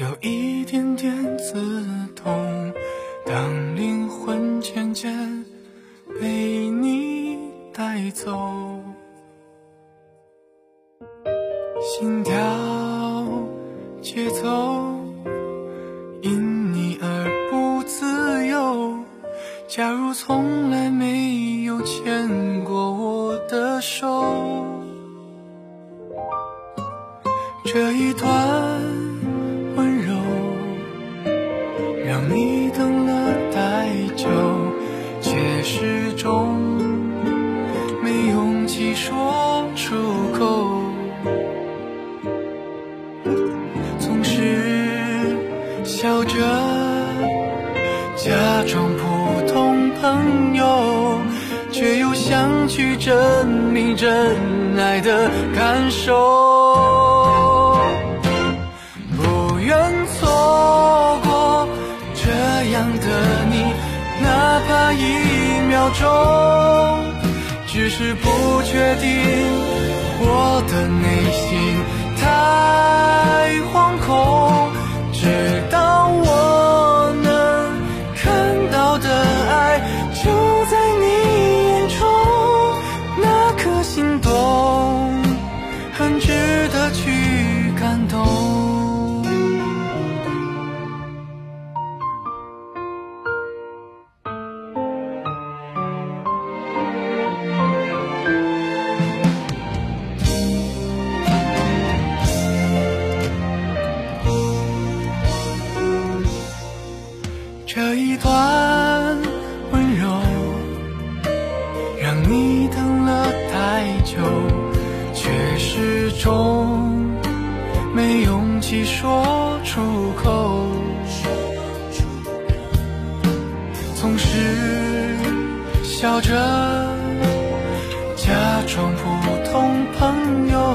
有一点点刺痛当灵魂渐渐被你带走。心跳节奏因你而不自由。假如从来没有牵过我的手这一段说出口。总是笑着假装普通朋友，却又想去证明真爱的感受。不愿错过这样的你，哪怕一秒钟，只是不确定我的内心太惶恐，这一段温柔，让你等了太久，却始终没勇气说出口。总是笑着假装普通朋友，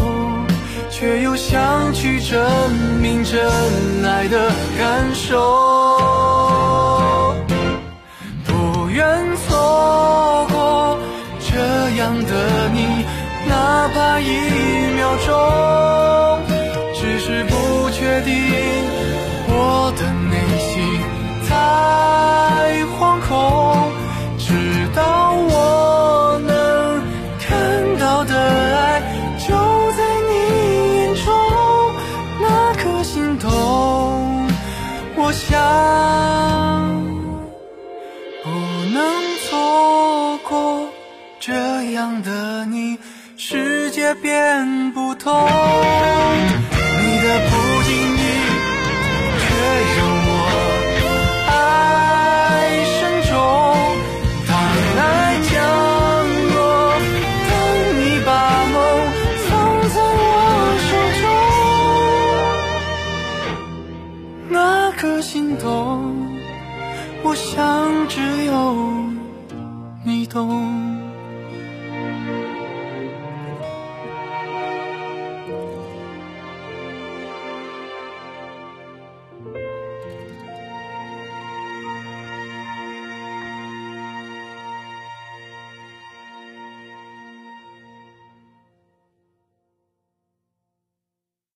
却又想去证明真爱的感受。定我的内心太惶恐，直到我能看到的爱就在你眼中，那颗心动，我想。不能错过这样的你，世界变不同。动。